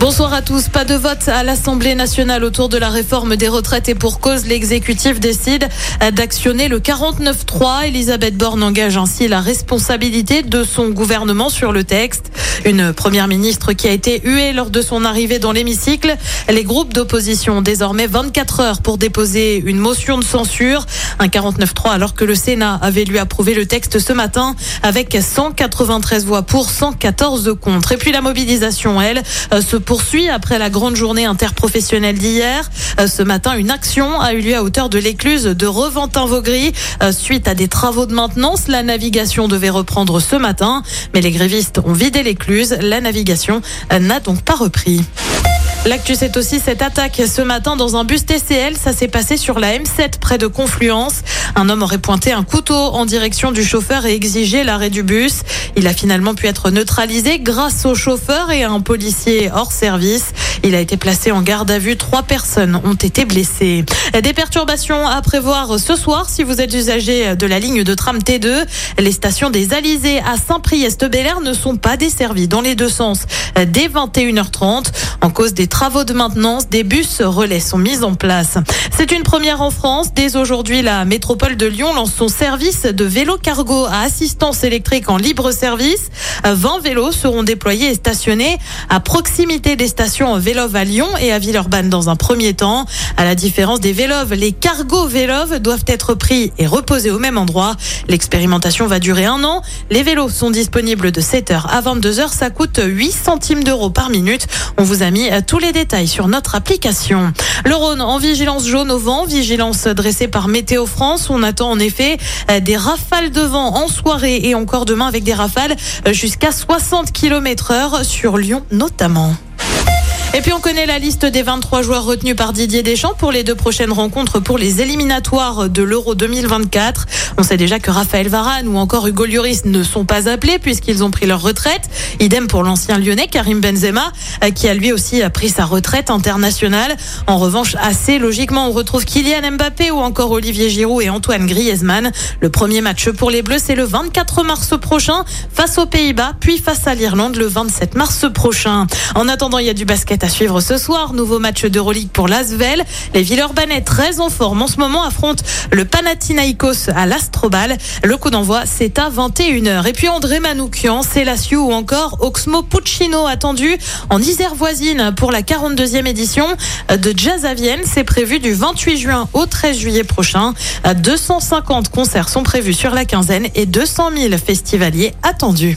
Bonsoir à tous. Pas de vote à l'Assemblée nationale autour de la réforme des retraites et pour cause, l'exécutif décide d'actionner le 49-3. Elisabeth Borne engage ainsi la responsabilité de son gouvernement sur le texte. Une première ministre qui a été huée lors de son arrivée dans l'hémicycle. Les groupes d'opposition ont désormais 24 heures pour déposer une motion de censure. Un 49-3 alors que le Sénat avait lui approuvé le texte ce matin avec 193 voix pour, 114 contre. Et puis la mobilisation, elle, se poursuit après la grande journée interprofessionnelle d'hier. Euh, ce matin, une action a eu lieu à hauteur de l'écluse de Reventin-Vaugry. Euh, suite à des travaux de maintenance, la navigation devait reprendre ce matin, mais les grévistes ont vidé l'écluse. La navigation euh, n'a donc pas repris. L'actu, c'est aussi cette attaque ce matin dans un bus TCL. Ça s'est passé sur la M7 près de Confluence. Un homme aurait pointé un couteau en direction du chauffeur et exigé l'arrêt du bus. Il a finalement pu être neutralisé grâce au chauffeur et à un policier hors service. Il a été placé en garde à vue. Trois personnes ont été blessées. Des perturbations à prévoir ce soir si vous êtes usager de la ligne de tram T2. Les stations des Alizés à Saint-Priest-Belair ne sont pas desservies dans les deux sens dès 21h30 en cause des travaux de maintenance. Des bus relais sont mis en place. C'est une première en France. Dès aujourd'hui, la métropole de Lyon lance son service de vélo cargo à assistance électrique en libre service. 20 vélos seront déployés et stationnés à proximité des stations vélo Vélove à Lyon et à Villeurbanne dans un premier temps. À la différence des Vélove, les cargos Vélove doivent être pris et reposés au même endroit. L'expérimentation va durer un an. Les vélos sont disponibles de 7h à 22h. Ça coûte 8 centimes d'euros par minute. On vous a mis tous les détails sur notre application. Le Rhône en vigilance jaune au vent, vigilance dressée par Météo France. On attend en effet des rafales de vent en soirée et encore demain avec des rafales jusqu'à 60 km heure sur Lyon notamment. Et puis on connaît la liste des 23 joueurs retenus par Didier Deschamps pour les deux prochaines rencontres pour les éliminatoires de l'Euro 2024. On sait déjà que Raphaël Varane ou encore Hugo Lloris ne sont pas appelés puisqu'ils ont pris leur retraite. Idem pour l'ancien lyonnais Karim Benzema euh, qui a lui aussi pris sa retraite internationale. En revanche, assez logiquement, on retrouve Kylian Mbappé ou encore Olivier Giroud et Antoine Griezmann. Le premier match pour les Bleus, c'est le 24 mars prochain face aux Pays-Bas, puis face à l'Irlande le 27 mars prochain. En attendant, il y a du basket à suivre ce soir. Nouveau match d'Euroleague pour l'Asvel. Les Villeurbanais, très en forme en ce moment, affrontent le Panathinaikos à l'Astrobal. Le coup d'envoi, c'est à 21h. Et puis André Manoukian, Célassiou ou encore Oxmo Puccino attendu en Isère voisine pour la 42e édition de Jazz à Vienne. C'est prévu du 28 juin au 13 juillet prochain. 250 concerts sont prévus sur la quinzaine et 200 000 festivaliers attendus.